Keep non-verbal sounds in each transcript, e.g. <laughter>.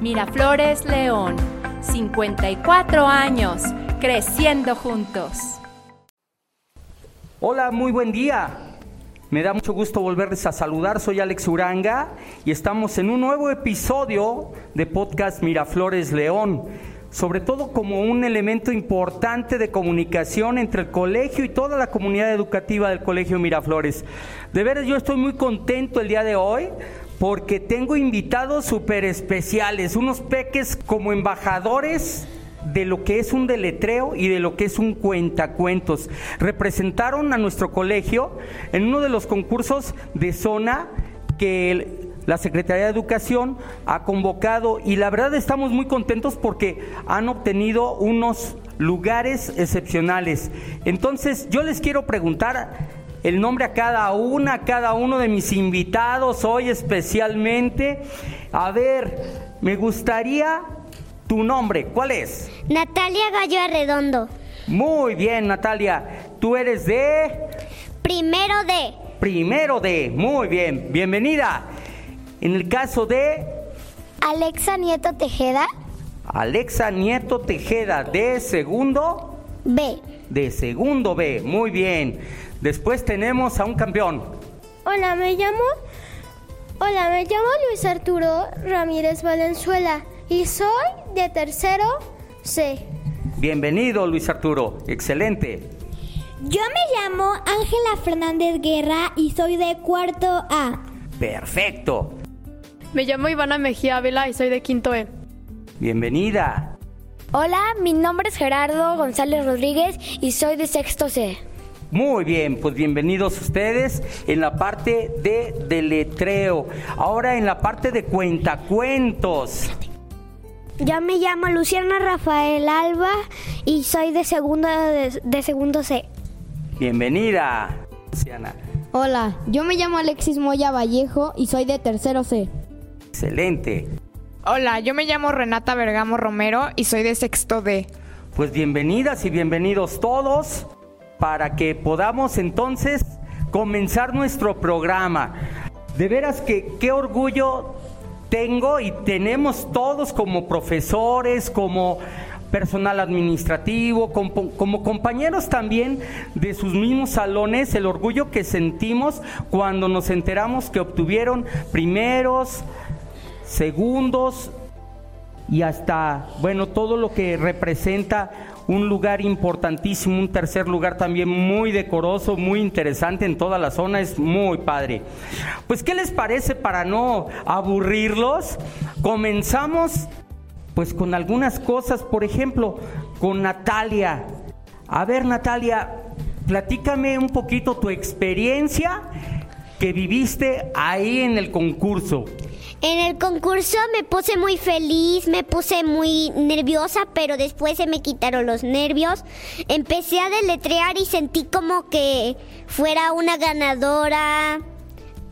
Miraflores León, 54 años, creciendo juntos. Hola, muy buen día. Me da mucho gusto volverles a saludar. Soy Alex Uranga y estamos en un nuevo episodio de podcast Miraflores León. Sobre todo como un elemento importante de comunicación entre el colegio y toda la comunidad educativa del Colegio Miraflores. De veras, yo estoy muy contento el día de hoy porque tengo invitados súper especiales, unos peques como embajadores de lo que es un deletreo y de lo que es un cuentacuentos. Representaron a nuestro colegio en uno de los concursos de zona que la Secretaría de Educación ha convocado y la verdad estamos muy contentos porque han obtenido unos lugares excepcionales. Entonces yo les quiero preguntar el nombre a cada una, a cada uno de mis invitados hoy especialmente. A ver, me gustaría tu nombre, ¿cuál es? Natalia Gallo Arredondo. Muy bien, Natalia. ¿Tú eres de? Primero de. Primero de. Muy bien, bienvenida. En el caso de... Alexa Nieto Tejeda. Alexa Nieto Tejeda, de segundo... B. De segundo B, muy bien. Después tenemos a un campeón. Hola, me llamo. Hola, me llamo Luis Arturo Ramírez Valenzuela y soy de tercero C. Bienvenido, Luis Arturo. Excelente. Yo me llamo Ángela Fernández Guerra y soy de cuarto A. Perfecto. Me llamo Ivana Mejía Ávila y soy de quinto E. Bienvenida. Hola, mi nombre es Gerardo González Rodríguez y soy de sexto C. Muy bien, pues bienvenidos ustedes en la parte de deletreo. Ahora en la parte de cuentacuentos. Yo me llamo Luciana Rafael Alba y soy de segundo, de, de segundo C. Bienvenida, Luciana. Hola, yo me llamo Alexis Moya Vallejo y soy de tercero C. Excelente. Hola, yo me llamo Renata Bergamo Romero y soy de sexto D. Pues bienvenidas y bienvenidos todos para que podamos entonces comenzar nuestro programa. De veras que qué orgullo tengo y tenemos todos como profesores, como personal administrativo, como, compañeros también de sus mismos salones, el orgullo que sentimos cuando nos enteramos que obtuvieron primeros, segundos y hasta, bueno, todo lo que representa un lugar importantísimo, un tercer lugar también muy decoroso, muy interesante en toda la zona, es muy padre. Pues, ¿qué les parece para no aburrirlos? Comenzamos pues con algunas cosas, por ejemplo, con Natalia. A ver, Natalia, platícame un poquito tu experiencia que viviste ahí en el concurso. En el concurso me puse muy feliz, me puse muy nerviosa, pero después se me quitaron los nervios. Empecé a deletrear y sentí como que fuera una ganadora.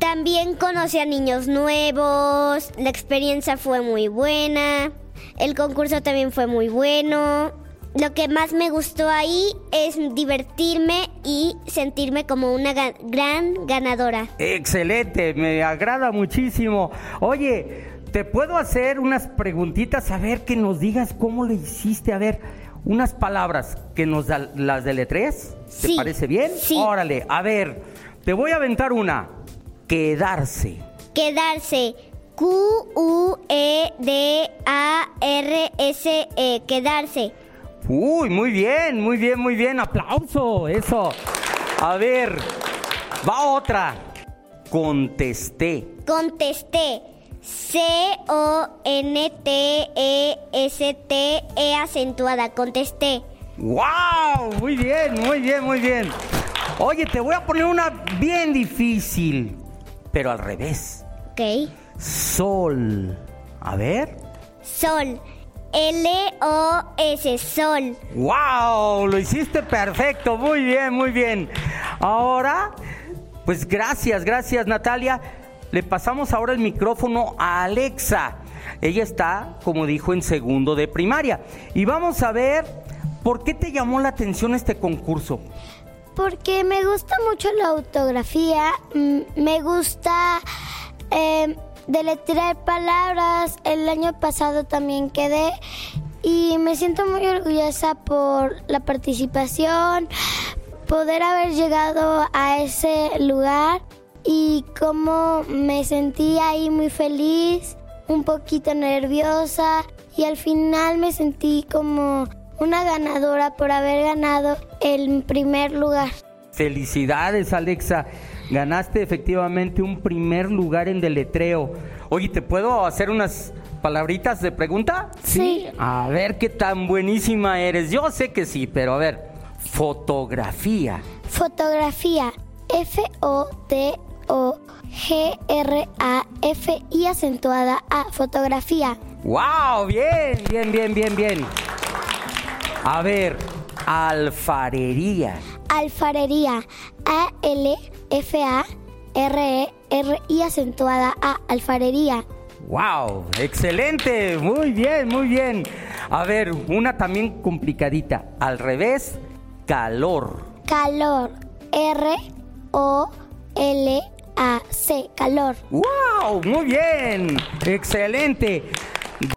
También conocí a niños nuevos, la experiencia fue muy buena, el concurso también fue muy bueno. Lo que más me gustó ahí es divertirme y sentirme como una gran ganadora. Excelente, me agrada muchísimo. Oye, ¿te puedo hacer unas preguntitas? A ver, que nos digas cómo le hiciste. A ver, unas palabras que nos da, las deletrees. ¿Te Sí. parece bien? Sí. Órale, a ver, te voy a aventar una. Quedarse. Quedarse. Q-U-E-D-A-R-S-E. Quedarse. Uy, muy bien, muy bien, muy bien. Aplauso, eso. A ver, va otra. Contesté. Contesté. C-O-N-T-E-S-T-E acentuada. Contesté. ¡Wow! Muy bien, muy bien, muy bien. Oye, te voy a poner una bien difícil, pero al revés. Ok. Sol. A ver. Sol. L-O-S. Sol. ¡Wow! Lo hiciste perfecto. Muy bien, muy bien. Ahora, pues gracias, gracias Natalia. Le pasamos ahora el micrófono a Alexa. Ella está, como dijo, en segundo de primaria. Y vamos a ver por qué te llamó la atención este concurso. Porque me gusta mucho la autografía, me gusta eh, deletrear palabras. El año pasado también quedé y me siento muy orgullosa por la participación, poder haber llegado a ese lugar y cómo me sentí ahí muy feliz, un poquito nerviosa y al final me sentí como una ganadora por haber ganado el primer lugar. Felicidades Alexa, ganaste efectivamente un primer lugar en deletreo. Oye, ¿te puedo hacer unas palabritas de pregunta? Sí. A ver qué tan buenísima eres. Yo sé que sí, pero a ver, fotografía. Fotografía. F-O-T-O-G-R-A-F-I acentuada A. Fotografía. ¡Wow! Bien, bien, bien, bien, bien. A ver, alfarería. Alfarería. A-L-F-A-R-E-R-I acentuada A. Alfarería. ¡Wow! Excelente, muy bien, muy bien. A ver, una también complicadita. Al revés, calor. Calor. R-O-L-A-C. Calor. ¡Wow! Muy bien. Excelente.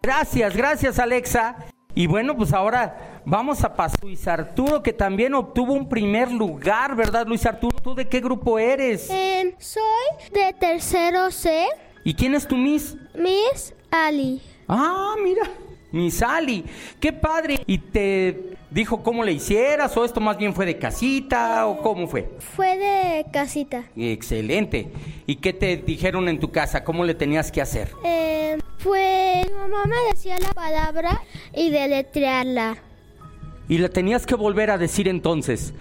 Gracias, gracias Alexa. Y bueno, pues ahora vamos a pasar Luis Arturo, que también obtuvo un primer lugar, ¿verdad, Luis Arturo? ¿Tú de qué grupo eres? Em, soy de tercero C. ¿Y quién es tu Miss? Miss Ali. Ah, mira, Miss Ali. Qué padre. ¿Y te dijo cómo le hicieras o esto más bien fue de casita o cómo fue? Fue de casita. Excelente. ¿Y qué te dijeron en tu casa? ¿Cómo le tenías que hacer? Eh, pues mi mamá me decía la palabra y deletrearla. Y la tenías que volver a decir entonces.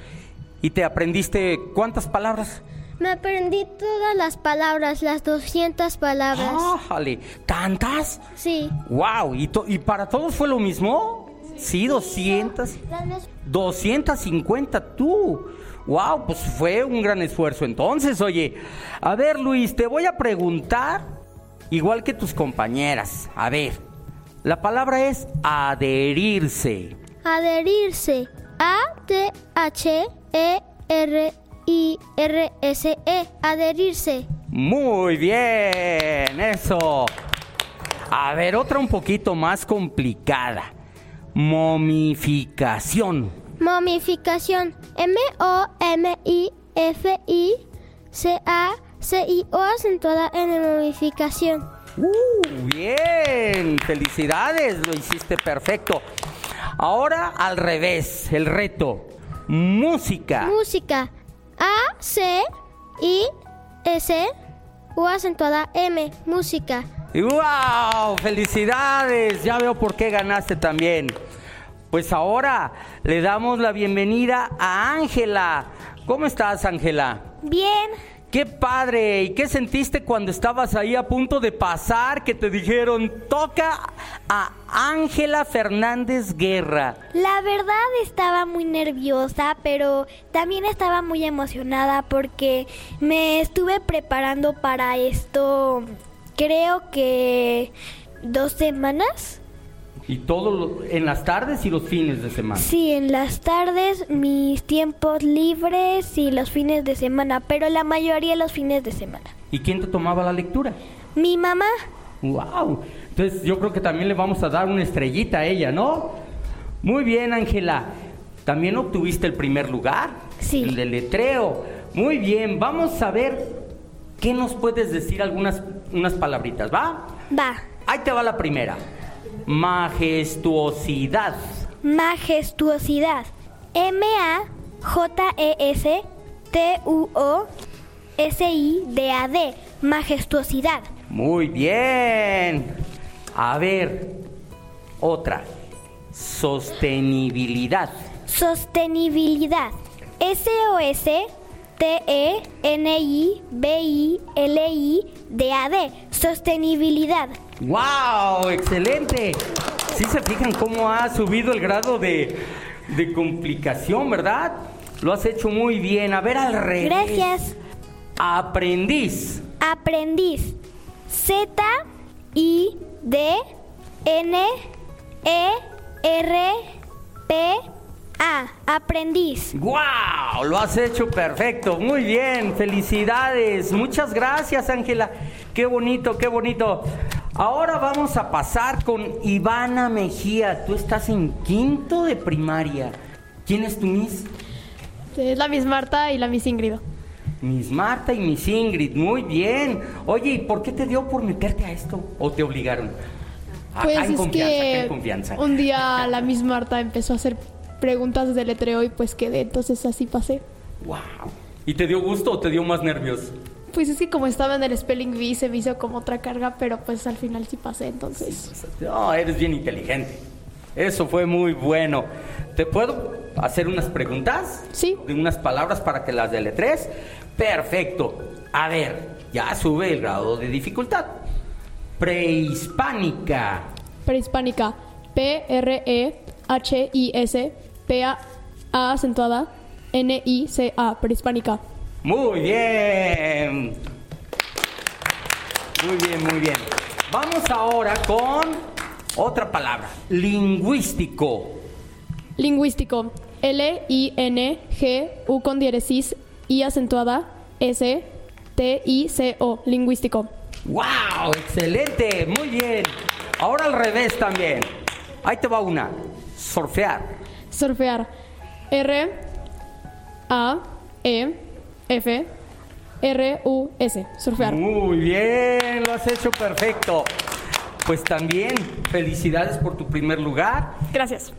¿Y te aprendiste cuántas palabras? Me aprendí todas las palabras, las 200 palabras. ¡Ájale! ¿Tantas? Sí. ¡Wow! ¿Y, to- ¿Y para todos fue lo mismo? Sí, 200. 250 tú. ¡Wow! Pues fue un gran esfuerzo entonces, oye. A ver, Luis, te voy a preguntar, igual que tus compañeras. A ver, la palabra es adherirse. Adherirse. A-T-H-E-R-I-R-S-E. Adherirse. Muy bien, eso. A ver, otra un poquito más complicada. Momificación. Momificación. M-O-M-I-F-I-C-A-C-I-O acentuada en momificación. Uh, bien, felicidades, lo hiciste perfecto. Ahora al revés, el reto. Música. Música. A-C-I-S U acentuada M. Música. ¡Wow! ¡Felicidades! Ya veo por qué ganaste también. Pues ahora le damos la bienvenida a Ángela. ¿Cómo estás, Ángela? Bien. ¡Qué padre! ¿Y qué sentiste cuando estabas ahí a punto de pasar que te dijeron toca a Ángela Fernández Guerra? La verdad estaba muy nerviosa, pero también estaba muy emocionada porque me estuve preparando para esto, creo que dos semanas. Y todo en las tardes y los fines de semana. Sí, en las tardes, mis tiempos libres y los fines de semana, pero la mayoría los fines de semana. ¿Y quién te tomaba la lectura? Mi mamá, ¡Wow! Entonces yo creo que también le vamos a dar una estrellita a ella, ¿no? Muy bien, Ángela. ¿También obtuviste el primer lugar? Sí. El de letreo. Muy bien, vamos a ver qué nos puedes decir algunas unas palabritas, ¿va? va. Ahí te va la primera. Majestuosidad. Majestuosidad. M-A-J-E-S-T-U-O-S-I-D-A-D. Majestuosidad. Muy bien. A ver, otra. Sostenibilidad. Sostenibilidad. S-O-S-T-E-N-I-B-I-L-I-D-A-D. Sostenibilidad. ¡Wow! ¡Excelente! Sí se fijan cómo ha subido el grado de, de complicación, ¿verdad? Lo has hecho muy bien. A ver al revés. Gracias. Aprendiz. Aprendiz. Z I D N E R P A. Aprendiz. ¡Wow! Lo has hecho perfecto. Muy bien. Felicidades. Muchas gracias, Ángela. Qué bonito, qué bonito. Ahora vamos a pasar con Ivana Mejía. Tú estás en quinto de primaria. ¿Quién es tu Miss? Es la Miss Marta y la Miss Ingrid. Miss Marta y Miss Ingrid. Muy bien. Oye, ¿y por qué te dio por meterte a esto? ¿O te obligaron? Pues hay es confianza, acá que confianza. un día <laughs> la Miss Marta empezó a hacer preguntas de letreo y pues quedé, entonces así pasé. ¡Wow! ¿Y te dio gusto o te dio más nervios? Pues es que como estaba en el Spelling Bee se me hizo como otra carga, pero pues al final sí pasé, entonces. No, eres bien inteligente. Eso fue muy bueno. ¿Te puedo hacer unas preguntas? Sí. De unas palabras para que las deletres. Perfecto. A ver, ya sube el grado de dificultad. Prehispánica. Prehispánica. P-R-E-H-I-S P-A A acentuada N-I-C-A. Prehispánica. Muy bien. Muy bien, muy bien. Vamos ahora con otra palabra. Lingüístico. Lingüístico. L-I-N-G-U con diéresis I acentuada S-T-I-C-O. Lingüístico. ¡Wow! ¡Excelente! Muy bien. Ahora al revés también. Ahí te va una. Surfear. Surfear. R A E F R U S. Surfear. Muy bien, lo has hecho perfecto. Pues también felicidades por tu primer lugar. Gracias.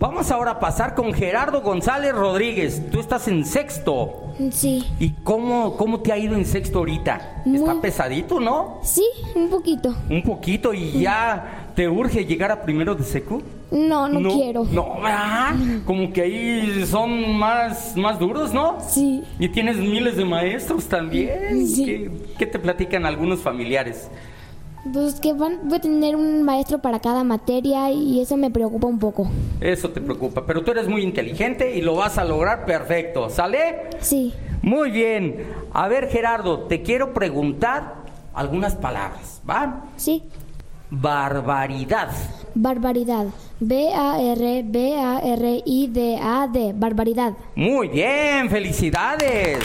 Vamos ahora a pasar con Gerardo González Rodríguez. Tú estás en sexto. Sí. ¿Y cómo, cómo te ha ido en sexto ahorita? Muy- Está pesadito, ¿no? Sí, un poquito. Un poquito y ya te urge llegar a primero de secu. No, no, quiero. No, ¿verdad? Como que ahí son más, más duros, ¿no? Sí. Y tienes miles de maestros también. Sí. ¿Qué, qué te platican algunos familiares? Pues que van, voy a tener un maestro para cada materia y eso me preocupa un poco. Eso te preocupa, pero tú eres muy inteligente y lo vas a lograr perfecto, ¿sale? Sí. Muy bien. A ver, Gerardo, te quiero preguntar algunas palabras, ¿va? Sí. Barbaridad. Barbaridad. B-A-R-B-A-R-I-D-A-D. Barbaridad. Muy bien, felicidades.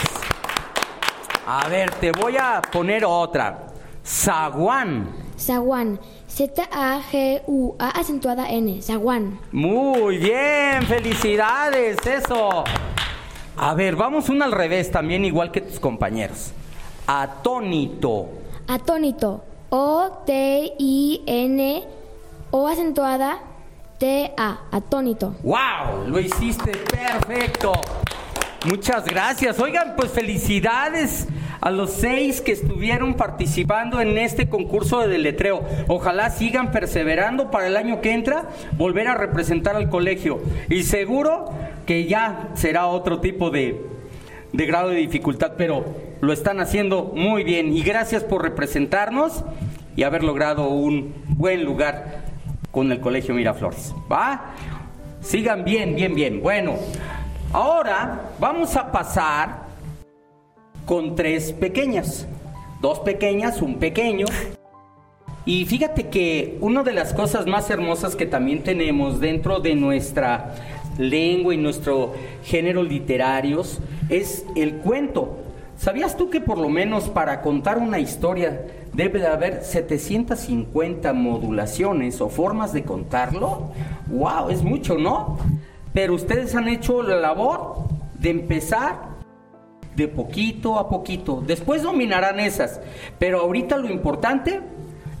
A ver, te voy a poner otra. Zaguán. Zaguán. Z-A-G-U-A acentuada N. Zaguán. Muy bien, felicidades, eso. A ver, vamos una al revés también, igual que tus compañeros. Atónito. Atónito. O-T-I-N. O acentuada T-A. Atónito. ¡Wow! Lo hiciste perfecto. Muchas gracias. Oigan, pues felicidades a los seis que estuvieron participando en este concurso de deletreo. Ojalá sigan perseverando para el año que entra volver a representar al colegio. Y seguro que ya será otro tipo de, de grado de dificultad, pero lo están haciendo muy bien. Y gracias por representarnos y haber logrado un buen lugar con el Colegio Miraflores. ¿Va? Sigan bien, bien, bien. Bueno, ahora vamos a pasar con tres pequeñas. Dos pequeñas, un pequeño. Y fíjate que una de las cosas más hermosas que también tenemos dentro de nuestra lengua y nuestro género literarios es el cuento. ¿Sabías tú que por lo menos para contar una historia debe de haber 750 modulaciones o formas de contarlo? ¡Wow! Es mucho, ¿no? Pero ustedes han hecho la labor de empezar de poquito a poquito. Después dominarán esas. Pero ahorita lo importante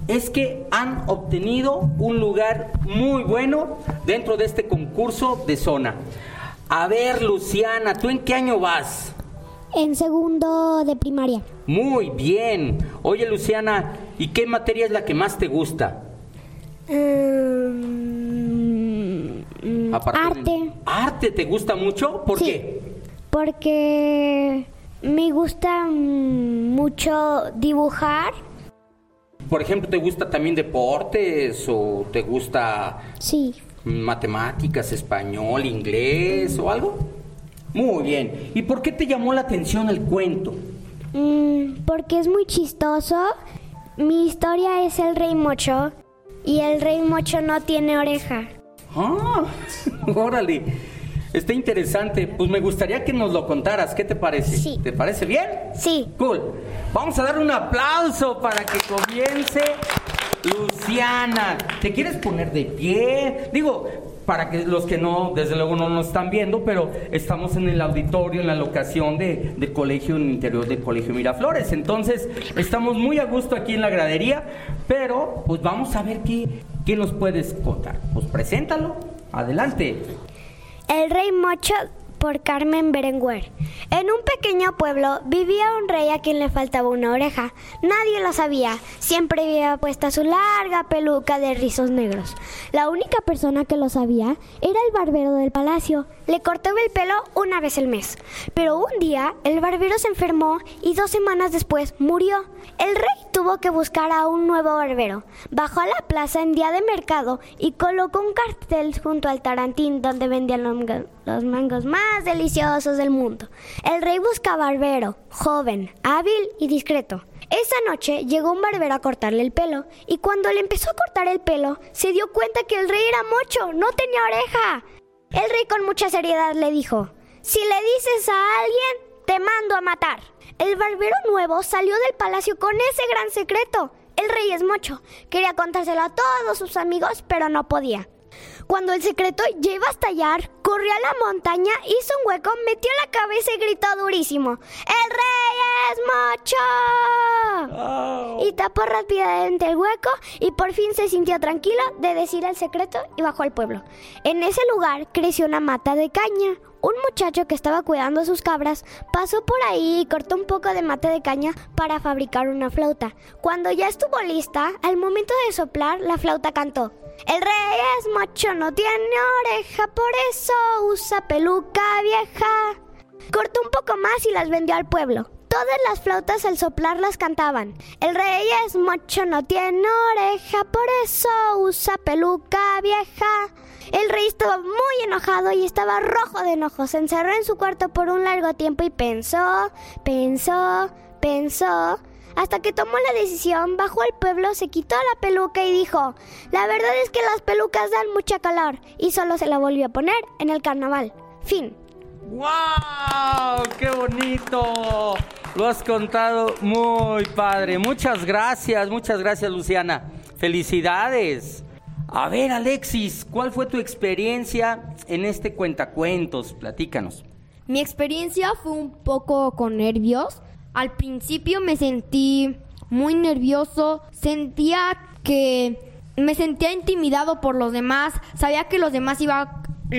es que han obtenido un lugar muy bueno dentro de este concurso de zona. A ver, Luciana, ¿tú en qué año vas? En segundo de primaria. Muy bien. Oye, Luciana, ¿y qué materia es la que más te gusta? De- arte. ¿Arte te gusta mucho? ¿Por Sí. qué? Porque me gusta mucho dibujar. Por ejemplo, ¿te gusta también deportes o te gusta Sí. matemáticas, español, inglés o algo? Muy bien. ¿Y por qué te llamó la atención el cuento? Mm, porque es muy chistoso. Mi historia es el rey mocho y el rey mocho no tiene oreja. Ah, <laughs> órale. Está interesante. Pues me gustaría que nos lo contaras. ¿Qué te parece? Sí. ¿Te parece bien? Sí. Cool. Vamos a dar un aplauso para que comience Luciana. ¿Te quieres poner de pie? Digo, para que los que no, desde luego no nos están viendo, pero estamos en el auditorio, en la locación de, del colegio, en el interior del colegio Miraflores. Entonces, estamos muy a gusto aquí en la gradería, pero pues vamos a ver qué, qué nos puedes contar. Pues preséntalo. Adelante. El rey Mocho por Carmen Berenguer. En un pequeño pueblo vivía un rey a quien le faltaba una oreja. Nadie lo sabía. Siempre había puesta su larga peluca de rizos negros. La única persona que lo sabía era el barbero del palacio. Le cortaba el pelo una vez al mes. Pero un día el barbero se enfermó y dos semanas después murió. El rey tuvo que buscar a un nuevo barbero. Bajó a la plaza en día de mercado y colocó un cartel junto al tarantín donde vendían los, mangos más deliciosos del mundo. El rey busca barbero, joven, hábil y discreto. Esa noche llegó un barbero a cortarle el pelo y cuando le empezó a cortar el pelo se dio cuenta que el rey era mocho, no tenía oreja. El rey con mucha seriedad le dijo, si le dices a alguien, te mando a matar. El barbero nuevo salió del palacio con ese gran secreto. El rey es mocho. Quería contárselo a todos sus amigos, pero no podía. Cuando el secreto ya iba a estallar, corrió a la montaña, hizo un hueco, metió la cabeza y gritó durísimo: ¡El rey es mocho! Y tapó rápidamente el hueco y por fin se sintió tranquilo de decir el secreto y bajó al pueblo. En ese lugar creció una mata de caña. Un muchacho que estaba cuidando sus cabras pasó por ahí y cortó un poco de mate de caña para fabricar una flauta. Cuando ya estuvo lista, al momento de soplar, la flauta cantó. El rey es mocho, no tiene oreja, por eso usa peluca vieja. Cortó un poco más y las vendió al pueblo. Todas las flautas al soplarlas cantaban. El rey es mocho, no tiene oreja, por eso usa peluca vieja. El rey estaba muy enojado y estaba rojo de enojo. Se encerró en su cuarto por un largo tiempo y pensó, pensó, pensó. Hasta que tomó la decisión, bajó al pueblo, se quitó la peluca y dijo, la verdad es que las pelucas dan mucha calor y solo se la volvió a poner en el carnaval. Fin. ¡Wow! ¡Qué bonito! Lo has contado muy padre. Muchas gracias, muchas gracias Luciana. Felicidades. A ver Alexis, ¿cuál fue tu experiencia en este cuentacuentos? Platícanos. Mi experiencia fue un poco con nervios. Al principio me sentí muy nervioso, sentía que me sentía intimidado por los demás, sabía que los demás iban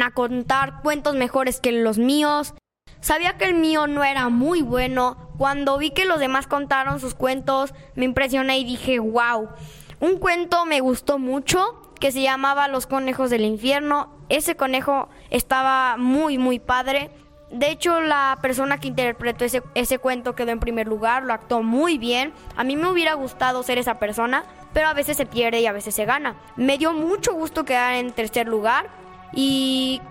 a contar cuentos mejores que los míos, sabía que el mío no era muy bueno. Cuando vi que los demás contaron sus cuentos, me impresioné y dije, wow, un cuento me gustó mucho que se llamaba Los conejos del infierno. Ese conejo estaba muy, muy padre. De hecho, la persona que interpretó ese, ese cuento quedó en primer lugar, lo actuó muy bien. A mí me hubiera gustado ser esa persona, pero a veces se pierde y a veces se gana. Me dio mucho gusto quedar en tercer lugar y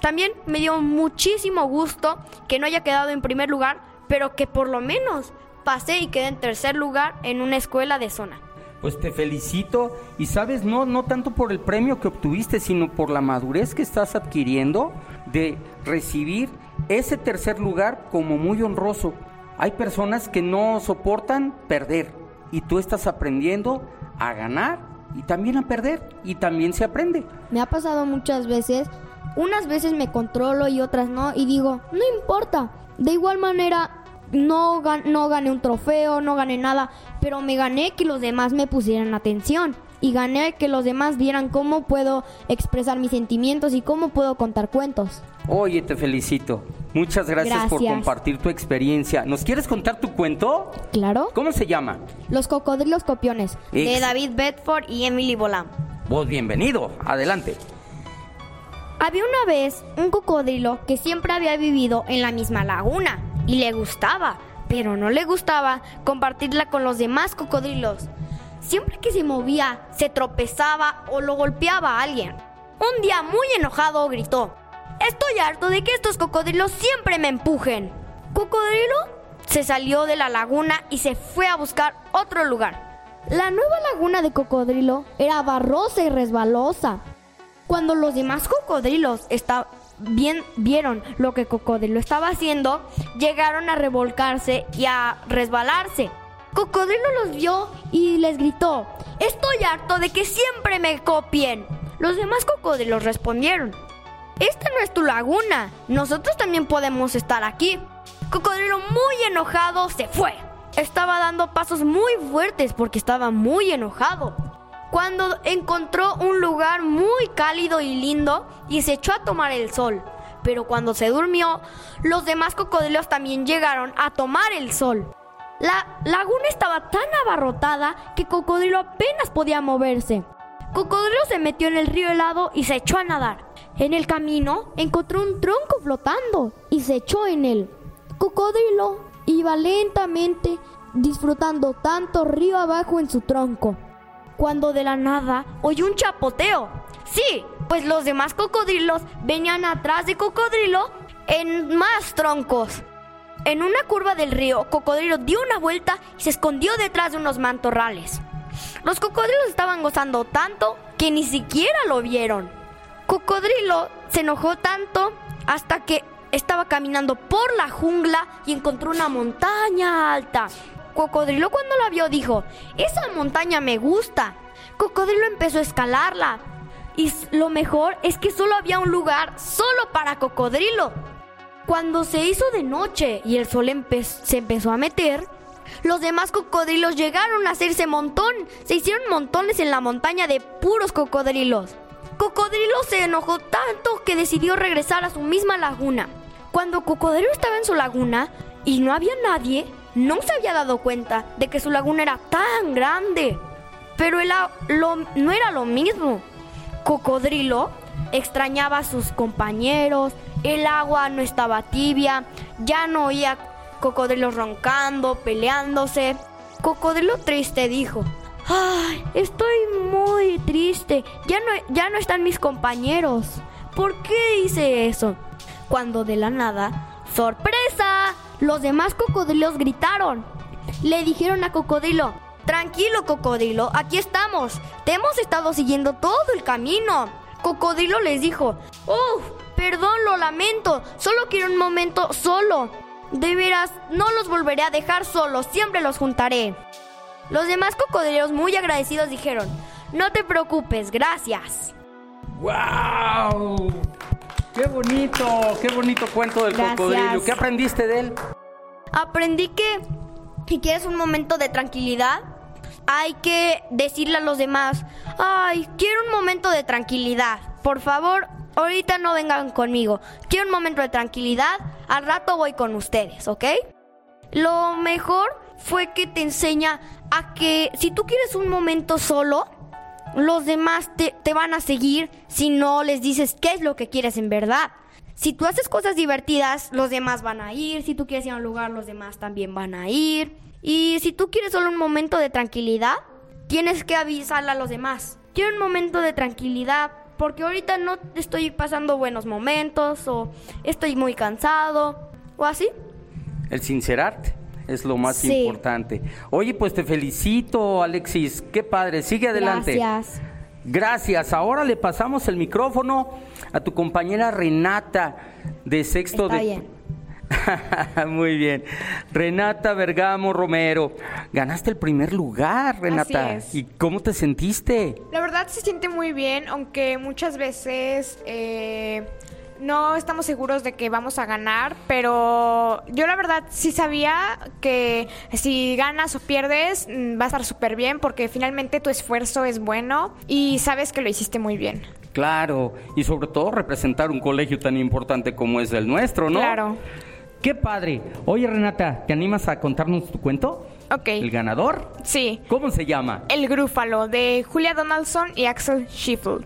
también me dio muchísimo gusto que no haya quedado en primer lugar, pero que por lo menos pasé y quedé en tercer lugar en una escuela de zona. Pues te felicito y sabes, no, no tanto por el premio que obtuviste, sino por la madurez que estás adquiriendo de recibir ese tercer lugar como muy honroso. Hay personas que no soportan perder y tú estás aprendiendo a ganar y también a perder y también se aprende. Me ha pasado muchas veces, unas veces me controlo y otras no y digo, no importa, de igual manera no, no gané un trofeo, no gané nada, pero me gané que los demás me pusieran atención y gané que los demás vieran cómo puedo expresar mis sentimientos y cómo puedo contar cuentos. Oye, te felicito. Muchas gracias, por compartir tu experiencia. ¿Nos quieres contar tu cuento? Claro. ¿Cómo se llama? Los cocodrilos copiones. Ex- De David Bedford y Emily Bolam. Vos bienvenido. Adelante. Había una vez un cocodrilo que siempre había vivido en la misma laguna y le gustaba, pero no le gustaba compartirla con los demás cocodrilos. Siempre que se movía, se tropezaba o lo golpeaba a alguien. Un día muy enojado gritó, Estoy harto de que estos cocodrilos siempre me empujen. Cocodrilo se salió de la laguna y se fue a buscar otro lugar. La nueva laguna de cocodrilo era barrosa y resbalosa. Cuando los demás cocodrilos esta- bien, vieron lo que Cocodrilo estaba haciendo, llegaron a revolcarse y a resbalarse. Cocodrilo los vio y les gritó, estoy harto de que siempre me copien. Los demás cocodrilos respondieron, esta no es tu laguna, nosotros también podemos estar aquí. Cocodrilo muy enojado se fue. Estaba dando pasos muy fuertes porque estaba muy enojado. Cuando encontró un lugar muy cálido y lindo y se echó a tomar el sol. Pero cuando se durmió, los demás cocodrilos también llegaron a tomar el sol. La laguna estaba tan abarrotada que Cocodrilo apenas podía moverse. Cocodrilo se metió en el río helado y se echó a nadar. En el camino encontró un tronco flotando y se echó en él. Cocodrilo iba lentamente disfrutando tanto río abajo en su tronco. Cuando de la nada oyó un chapoteo. Sí, pues los demás cocodrilos venían atrás de Cocodrilo en más troncos. En una curva del río, Cocodrilo dio una vuelta y se escondió detrás de unos mantorrales. Los cocodrilos estaban gozando tanto que ni siquiera lo vieron. Cocodrilo se enojó tanto hasta que estaba caminando por la jungla y encontró una montaña alta. Cocodrilo cuando la vio dijo, esa montaña me gusta. Cocodrilo empezó a escalarla. Y lo mejor es que solo había un lugar solo para Cocodrilo. Cuando se hizo de noche y el sol se empezó a meter, los demás cocodrilos llegaron a hacerse montón. Se hicieron montones en la montaña de puros cocodrilos. Cocodrilo se enojó tanto que decidió regresar a su misma laguna. Cuando Cocodrilo estaba en su laguna y no había nadie, no se había dado cuenta de que su laguna era tan grande. Pero no era lo mismo. Cocodrilo extrañaba a sus compañeros, el agua no estaba tibia, ya no oía cocodrilos roncando, peleándose. Cocodrilo triste dijo, ¡ay! Estoy muy triste, ya no, ya no están mis compañeros. ¿Por qué hice eso? Cuando de la nada, ¡sorpresa! Los demás cocodrilos gritaron. Le dijeron a Cocodrilo, Tranquilo, Cocodrilo, aquí estamos. Te hemos estado siguiendo todo el camino. Cocodrilo les dijo, ¡Uf! Perdón, lo lamento. Solo quiero un momento solo. De veras, no los volveré a dejar solos, siempre los juntaré. Los demás cocodrilos muy agradecidos dijeron, no te preocupes, gracias. ¡Wow! ¡Qué bonito! ¡Qué bonito cuento del cocodrilo! ¿Qué aprendiste de él? Aprendí que si quieres un momento de tranquilidad, hay que decirle a los demás, ay, quiero un momento de tranquilidad. Por favor, ahorita no vengan conmigo. Quiero un momento de tranquilidad. Al rato voy con ustedes, ¿ok? Lo mejor fue que te enseña a que si tú quieres un momento solo, los demás te, van a seguir si no les dices qué es lo que quieres en verdad. Si tú haces cosas divertidas, los demás van a ir. Si tú quieres ir a un lugar, los demás también van a ir. Y si tú quieres solo un momento de tranquilidad, tienes que avisarle a los demás. Quiero un momento de tranquilidad porque ahorita no estoy pasando buenos momentos o estoy muy cansado o así. El sincerarte es lo más importante. Oye, pues te felicito, Alexis. Qué padre. Sigue adelante. Gracias. Gracias. Ahora le pasamos el micrófono a tu compañera Renata de sexto Está de. bien. <laughs> Muy bien. Renata Bergamo Romero, ganaste el primer lugar, Renata. Así es. ¿Y cómo te sentiste? La verdad se siente muy bien, aunque muchas veces eh, no estamos seguros de que vamos a ganar, pero yo la verdad sí sabía que si ganas o pierdes mm, va a estar súper bien porque finalmente tu esfuerzo es bueno y sabes que lo hiciste muy bien. Claro, y sobre todo representar un colegio tan importante como es el nuestro, ¿no? Claro. Qué padre. Oye, Renata, ¿te animas a contarnos tu cuento? Ok. ¿El ganador? Sí. ¿Cómo se llama? El Grúfalo de Julia Donaldson y Axel Sheffield.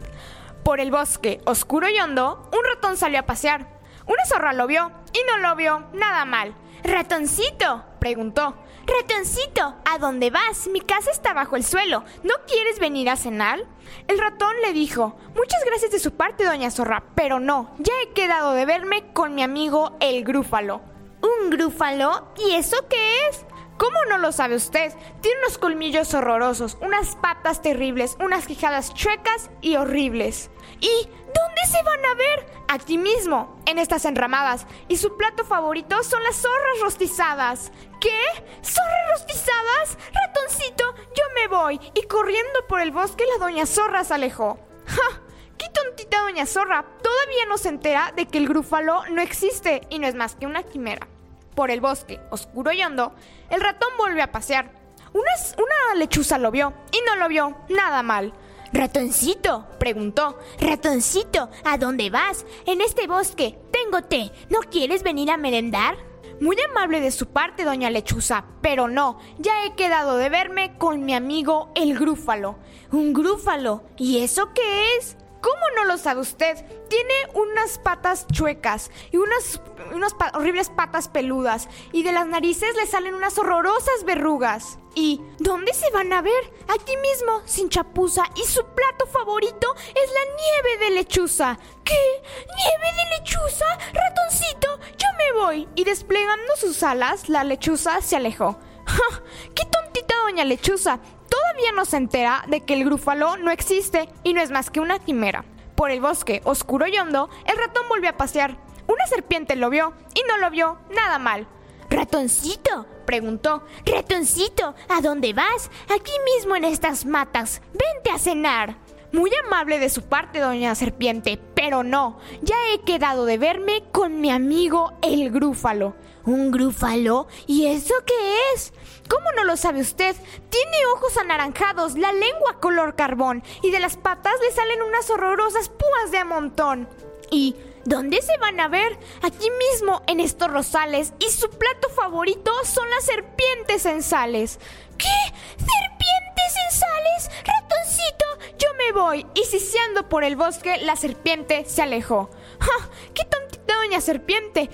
Por el bosque oscuro y hondo, un ratón salió a pasear. Una zorra lo vio y no lo vio nada mal. Ratoncito, preguntó. Ratoncito, ¿a dónde vas? Mi casa está bajo el suelo. ¿No quieres venir a cenar? El ratón le dijo, muchas gracias de su parte, doña Zorra, pero no, ya he quedado de verme con mi amigo el Grúfalo. ¿Un Grúfalo? ¿Y eso qué es? ¿Cómo no lo sabe usted? Tiene unos colmillos horrorosos, unas patas terribles, unas quijadas chuecas y horribles. ¿Y dónde se van a ver? Aquí mismo, en estas enramadas. Y su plato favorito son las zorras rostizadas. ¿Qué? ¿Zorras rostizadas? Ratoncito, yo me voy. Y corriendo por el bosque la doña zorra se alejó. ¡Ja! ¡Qué tontita doña zorra! Todavía no se entera de que el grúfalo no existe y no es más que una quimera por el bosque, oscuro y hondo, el ratón volvió a pasear. Una, una lechuza lo vio y no lo vio nada mal. Ratoncito, preguntó. Ratoncito, ¿a dónde vas? En este bosque. Tengo té. ¿No quieres venir a merendar? Muy amable de su parte, doña Lechuza, pero no, ya he quedado de verme con mi amigo el grúfalo. ¿Un grúfalo? ¿Y eso qué es? ¿Cómo no lo sabe usted? Tiene unas patas chuecas y unas, unas horribles patas peludas y de las narices le salen unas horrorosas verrugas. ¿Y dónde se van a ver? Aquí mismo, sin chapuza, y su plato favorito es la nieve de lechuza. ¿Qué? ¿Nieve de lechuza? Ratoncito, yo me voy. Y desplegando sus alas, la lechuza se alejó. <laughs> ¡Ja! ¡Qué tontita doña lechuza! Todavía no se entera de que el grúfalo no existe y no es más que una quimera. Por el bosque oscuro y hondo, el ratón volvió a pasear. Una serpiente lo vio y no lo vio nada mal. Ratoncito, preguntó. Ratoncito, ¿a dónde vas? Aquí mismo en estas matas. Vente a cenar. Muy amable de su parte, doña Serpiente, pero no, ya he quedado de verme con mi amigo el grúfalo. ¿Un grúfalo? ¿Y eso qué es? ¿Cómo no lo sabe usted? Tiene ojos anaranjados, la lengua color carbón y de las patas le salen unas horrorosas púas de a montón. ¿Y dónde se van a ver? Aquí mismo, en estos rosales, y su plato favorito son las serpientes en sales. ¿Qué? ¿Serpientes en sales? Ratoncito, yo me voy. Y siseando por el bosque, la serpiente se alejó. ¡Ja! ¡Qué tontita doña serpiente!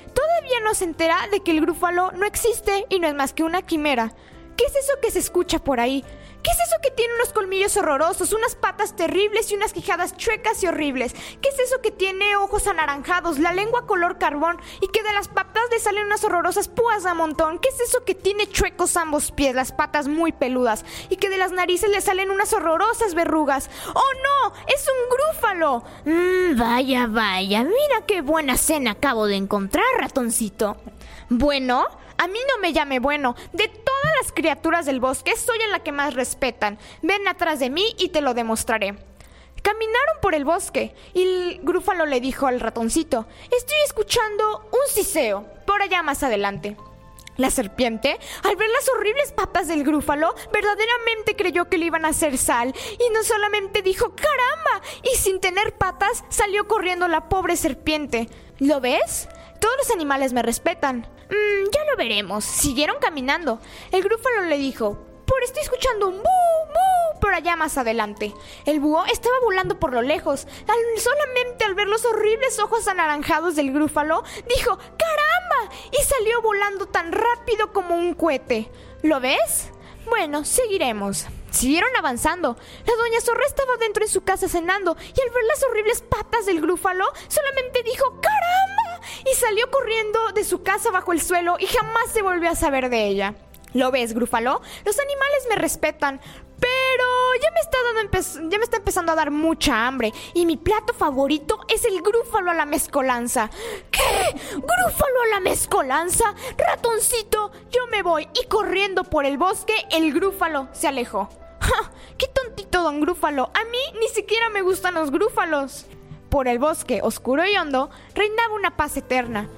Todavía no se entera de que el grúfalo no existe y no es más que una quimera. ¿Qué es eso que se escucha por ahí? ¿Qué es eso que tiene unos colmillos horrorosos, unas patas terribles y unas quijadas chuecas y horribles? ¿Qué es eso que tiene ojos anaranjados, la lengua color carbón y que de las patas le salen unas horrorosas púas a montón? ¿Qué es eso que tiene chuecos ambos pies, las patas muy peludas y que de las narices le salen unas horrorosas verrugas? ¡Oh no! ¡Es un grúfalo! Mmm, vaya, vaya, mira qué buena cena acabo de encontrar, ratoncito. Bueno, a mí no me llame bueno. De todas las criaturas del bosque, soy la que más respetan. Ven atrás de mí y te lo demostraré. Caminaron por el bosque y el grúfalo le dijo al ratoncito, estoy escuchando un siseo, por allá más adelante. La serpiente, al ver las horribles patas del grúfalo, verdaderamente creyó que le iban a hacer sal y no solamente dijo ¡caramba! y sin tener patas salió corriendo la pobre serpiente. ¿Lo ves? Todos los animales me respetan. Mmm, ya lo veremos. Siguieron caminando. El grúfalo le dijo, por estoy escuchando un bu, bu, por allá más adelante. El búho estaba volando por lo lejos. solamente al ver los horribles ojos anaranjados del grúfalo, dijo, ¡caramba! Y salió volando tan rápido como un cohete. ¿Lo ves? Bueno, seguiremos. Siguieron avanzando. La doña zorra estaba dentro de su casa cenando y al ver las horribles patas del grúfalo, solamente dijo ¡Caramba! Y salió corriendo de su casa bajo el suelo y jamás se volvió a saber de ella. ¿Lo ves, grúfalo? Los animales me respetan, pero ya me está dando ya me está empezando a dar mucha hambre y mi plato favorito es el grúfalo a la mezcolanza. ¿Qué? ¿Grúfalo a la mezcolanza? Ratoncito, yo me voy y corriendo por el bosque el grúfalo se alejó. ¡Ja! ¡Qué tontito don Grúfalo! A mí ni siquiera me gustan los grúfalos. Por el bosque oscuro y hondo reinaba una paz eterna.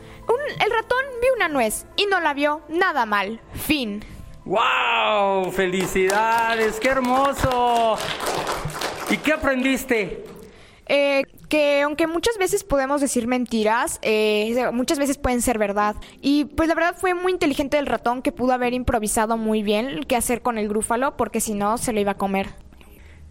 el ratón vio una nuez y no la vio nada mal. Fin. ¡Wow! ¡Felicidades! ¡Qué hermoso! ¿Y qué aprendiste? Eh, que aunque muchas veces podemos decir mentiras, eh, muchas veces pueden ser verdad. Y pues la verdad fue muy inteligente el ratón que pudo haber improvisado muy bien qué hacer con el grúfalo, porque si no se lo iba a comer.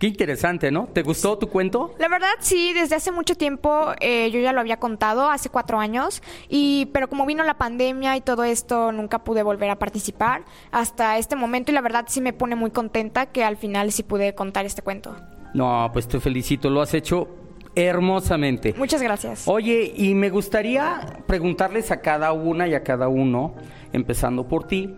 Qué interesante, ¿no? ¿Te gustó tu cuento? La verdad sí, desde hace mucho tiempo eh, yo ya lo había contado, hace cuatro años, y pero como vino la pandemia y todo esto, nunca pude volver a participar hasta este momento y la verdad sí me pone muy contenta que al final sí pude contar este cuento. No, pues te felicito, lo has hecho hermosamente. Muchas gracias. Oye, y me gustaría preguntarles a cada una y a cada uno, empezando por ti,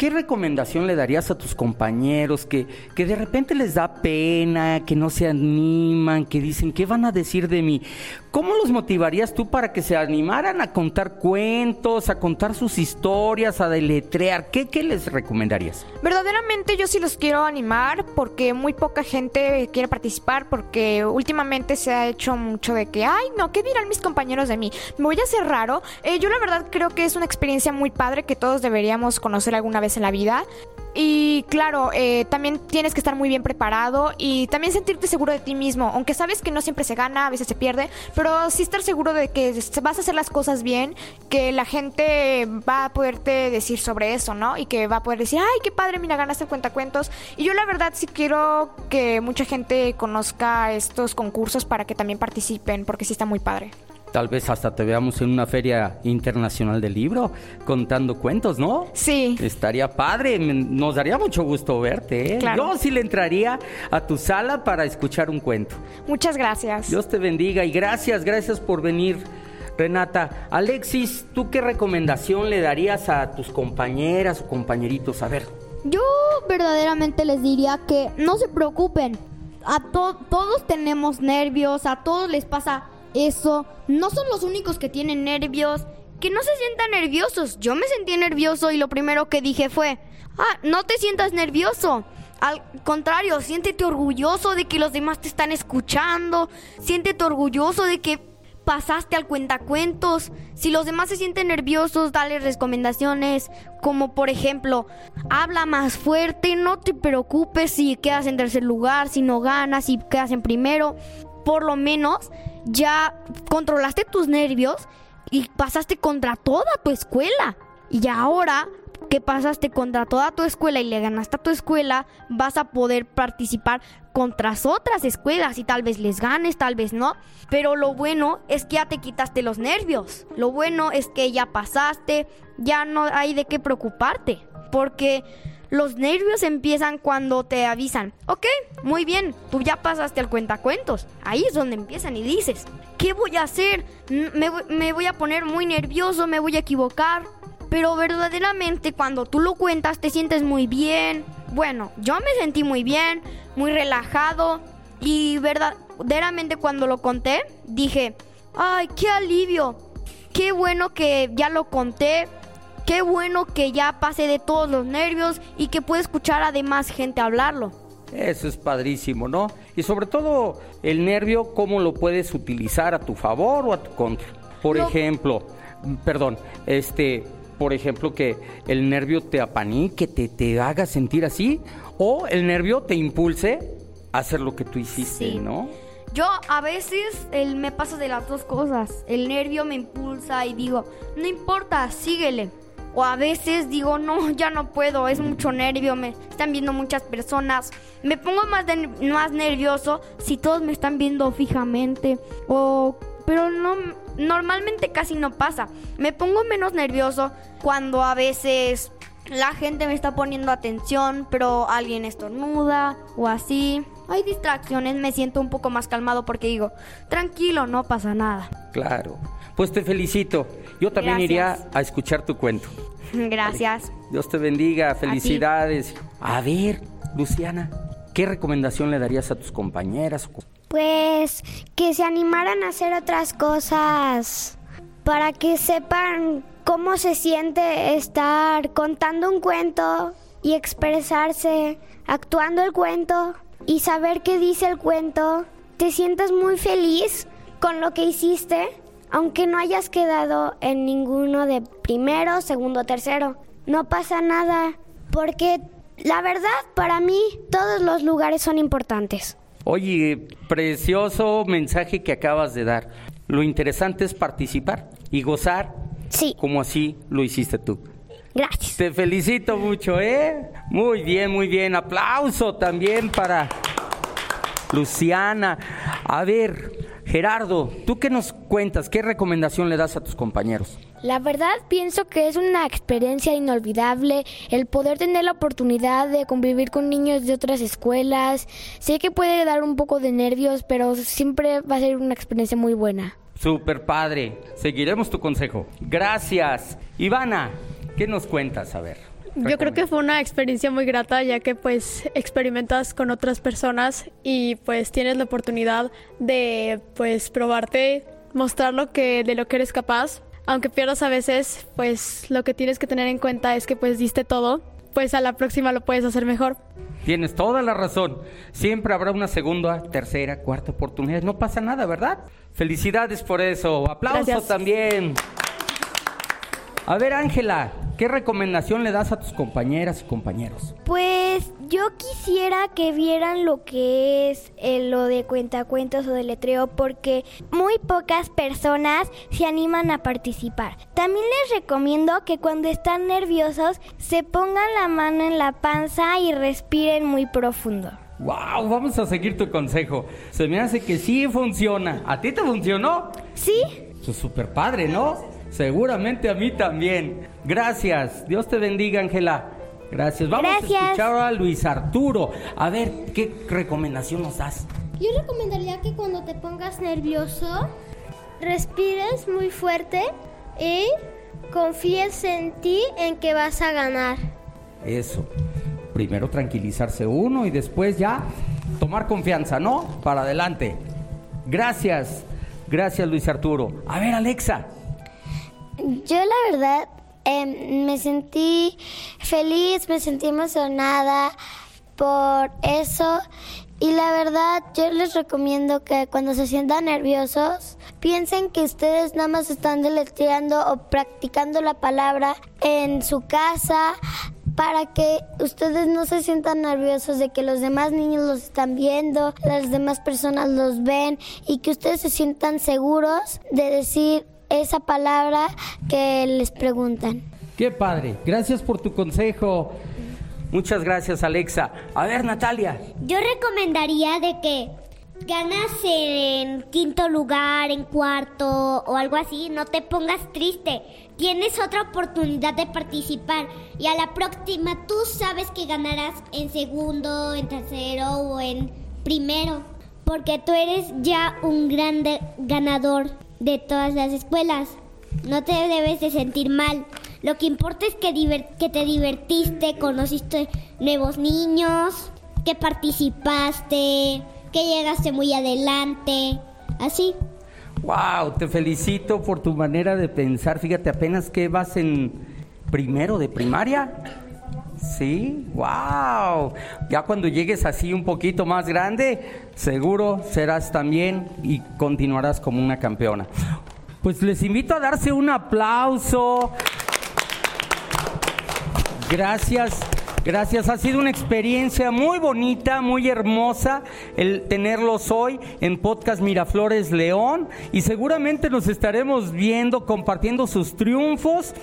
¿Qué recomendación le darías a tus compañeros que, que de repente les da pena, que no se animan, que dicen, ¿qué van a decir de mí? ¿Cómo los motivarías tú para que se animaran a contar cuentos, a contar sus historias, a deletrear? ¿Qué, qué les recomendarías? Verdaderamente yo sí los quiero animar porque muy poca gente quiere participar porque últimamente se ha hecho mucho de que, ay, no, ¿qué dirán mis compañeros de mí? ¿Me voy a hacer raro? Eh, yo la verdad creo que es una experiencia muy padre que todos deberíamos conocer alguna vez en la vida. Y claro, eh, también tienes que estar muy bien preparado y también sentirte seguro de ti mismo, aunque sabes que no siempre se gana, a veces se pierde, pero sí estar seguro de que vas a hacer las cosas bien, que la gente va a poderte decir sobre eso, ¿no? Y que va a poder decir, ay, qué padre, mira, ganaste el cuentacuentos. Y yo la verdad sí quiero que mucha gente conozca estos concursos para que también participen, porque sí está muy padre. Tal vez hasta te veamos en una feria internacional del libro contando cuentos, ¿no? Sí. Estaría padre, nos daría mucho gusto verte. ¿eh? Yo sí le entraría a tu sala para escuchar un cuento. Muchas gracias. Dios te bendiga y gracias, gracias por venir. Renata, Alexis, ¿tú qué recomendación le darías a tus compañeras o compañeritos? A ver. Yo verdaderamente les diría que no se preocupen. A todos tenemos nervios, a todos les pasa eso. No son los únicos que tienen nervios. Que no se sientan nerviosos. Yo me sentí nervioso y lo primero que dije fue, ah, no te sientas nervioso. Al contrario, siéntete orgulloso de que los demás te están escuchando. Siéntete orgulloso de que pasaste al cuentacuentos. Si los demás se sienten nerviosos, dale recomendaciones, como por ejemplo, habla más fuerte, no te preocupes si quedas en tercer lugar, si no ganas, si quedas en primero. Por lo menos ya controlaste tus nervios y pasaste contra toda tu escuela. Y ahora que pasaste contra toda tu escuela y le ganaste a tu escuela, vas a poder participar contra otras escuelas y tal vez les ganes, tal vez no. Pero lo bueno es que ya te quitaste los nervios. Lo bueno es que ya pasaste, ya no hay de qué preocuparte. Porque los nervios empiezan cuando te avisan, ok, muy bien, tú ya pasaste al cuentacuentos. Ahí es donde empiezan y dices, ¿qué voy a hacer? Me, me voy a poner muy nervioso, me voy a equivocar. Pero verdaderamente cuando tú lo cuentas te sientes muy bien. Bueno, yo me sentí muy bien, muy relajado. Y verdaderamente cuando lo conté, dije, ay, qué alivio. Qué bueno que ya lo conté Qué bueno que ya pase de todos los nervios y que puede escuchar a demás gente hablarlo. Eso es padrísimo, ¿no? Y sobre todo el nervio, cómo lo puedes utilizar a tu favor o a tu contra. Por ejemplo, perdón, este, por ejemplo, que el nervio te apanique, te, te haga sentir así, o el nervio te impulse a hacer lo que tú hiciste, ¿no? Yo a veces el, me paso de las dos cosas. El nervio me impulsa y digo, no importa, síguele. O a veces digo, no, ya no puedo, es mucho nervio, me están viendo muchas personas. Me pongo más, más nervioso si todos me están viendo fijamente. O, pero no, normalmente casi no pasa. Me pongo menos nervioso cuando a veces la gente me está poniendo atención, pero alguien estornuda o así. Hay distracciones, me siento un poco más calmado porque digo, tranquilo, no pasa nada. Claro. Pues te felicito. Yo también iría a escuchar tu cuento. <laughs> Gracias. Dios te bendiga, felicidades. A, ver, Luciana, ¿qué recomendación le darías a tus compañeras? Pues que se animaran a hacer otras cosas para que sepan cómo se siente estar contando un cuento y expresarse, actuando el cuento y saber qué dice el cuento. Te sientas muy feliz con lo que hiciste aunque no hayas quedado en ninguno de primero, segundo, tercero. No pasa nada, porque la verdad para mí todos los lugares son importantes. Oye, precioso mensaje que acabas de dar. Lo interesante es participar y gozar. Sí. Como así lo hiciste tú. Gracias. Te felicito mucho, ¿eh? Muy bien, muy bien. Aplauso también para Luciana. A ver, Gerardo, ¿tú qué nos cuentas? ¿Qué recomendación le das a tus compañeros? La verdad pienso que es una experiencia inolvidable el poder tener la oportunidad de convivir con niños de otras escuelas. Sé que puede dar un poco de nervios, pero siempre va a ser una experiencia muy buena. Super padre, seguiremos tu consejo. Gracias. Ivana, ¿qué nos cuentas? A ver. Yo creo que fue una experiencia muy grata ya que pues experimentas con otras personas y pues tienes la oportunidad de pues probarte, mostrar lo que de lo que eres capaz. Aunque pierdas a veces, pues lo que tienes que tener en cuenta es que pues diste todo, pues a la próxima lo puedes hacer mejor. Tienes toda la razón. Siempre habrá una segunda, tercera, cuarta oportunidad. No pasa nada, ¿verdad? Felicidades por eso. Aplausos también. A ver, Ángela, ¿qué recomendación le das a tus compañeras y compañeros? Pues yo quisiera que vieran lo que es eh, lo de cuentacuentos o de letreo porque muy pocas personas se animan a participar. También les recomiendo que cuando están nerviosos se pongan la mano en la panza y respiren muy profundo. ¡Wow! Vamos a seguir tu consejo. Se me hace que sí funciona. ¿A ti te funcionó? Sí. Es súper padre, ¿no? Seguramente a mí también. Gracias. Dios te bendiga, Ángela. Gracias. Vamos a escuchar a Luis Arturo. A ver, ¿qué recomendación nos das? Yo recomendaría que cuando te pongas nervioso, respires muy fuerte y confíes en ti en que vas a ganar. Eso. Primero tranquilizarse uno y después ya tomar confianza, ¿no? Para adelante. Gracias. Gracias, Luis Arturo. A ver, Alexa. Yo la verdad em, me sentí feliz, me sentí emocionada por eso. Y la verdad yo les recomiendo que cuando se sientan nerviosos piensen que ustedes nada más están deletreando o practicando la palabra en su casa para que ustedes no se sientan nerviosos de que los demás niños los están viendo, las demás personas los ven y que ustedes se sientan seguros de decir esa palabra que les preguntan. Qué padre. Gracias por tu consejo. Muchas gracias, Alexa. A ver, Natalia. Yo recomendaría de que ganas en quinto lugar, en cuarto o algo así, no te pongas triste. Tienes otra oportunidad de participar y a la próxima tú sabes que ganarás en segundo, en tercero o en primero, porque tú eres ya un gran ganador de todas las escuelas. No te debes de sentir mal. Lo que importa es que, que te divertiste, conociste nuevos niños, que participaste, que llegaste muy adelante. Así. Wow, te felicito por tu manera de pensar. Fíjate, apenas que vas en primero de primaria. Sí, wow. Ya cuando llegues así un poquito más grande, seguro serás también y continuarás como una campeona. Pues les invito a darse un aplauso. Gracias. Gracias, ha sido una experiencia muy bonita, muy hermosa el tenerlos hoy en Podcast Miraflores León y seguramente nos estaremos viendo, compartiendo sus triunfos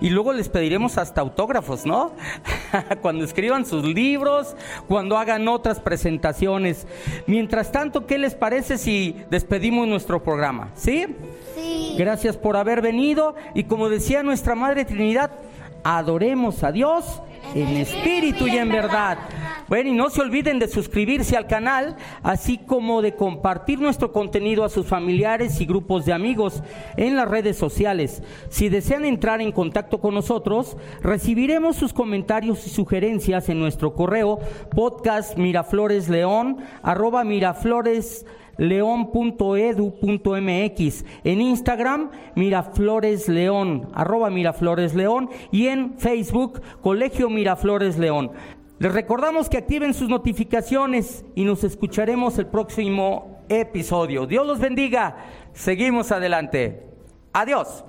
y luego les pediremos hasta autógrafos, ¿no? <laughs> cuando escriban sus libros, cuando hagan otras presentaciones. Mientras tanto, ¿qué les parece si despedimos nuestro programa? ¿Sí? Sí. Gracias por haber venido y como decía nuestra Madre Trinidad, adoremos a Dios en espíritu y en verdad. Bueno, y no se olviden de suscribirse al canal, así como de compartir nuestro contenido a sus familiares y grupos de amigos en las redes sociales. Si desean entrar en contacto con nosotros, recibiremos sus comentarios y sugerencias en nuestro correo podcast mirafloresleón arroba miraflores león.edu.mx, en Instagram Miraflores León, arroba Miraflores León y en Facebook Colegio Miraflores León. Les recordamos que activen sus notificaciones y nos escucharemos el próximo episodio. Dios los bendiga. Seguimos adelante. Adiós.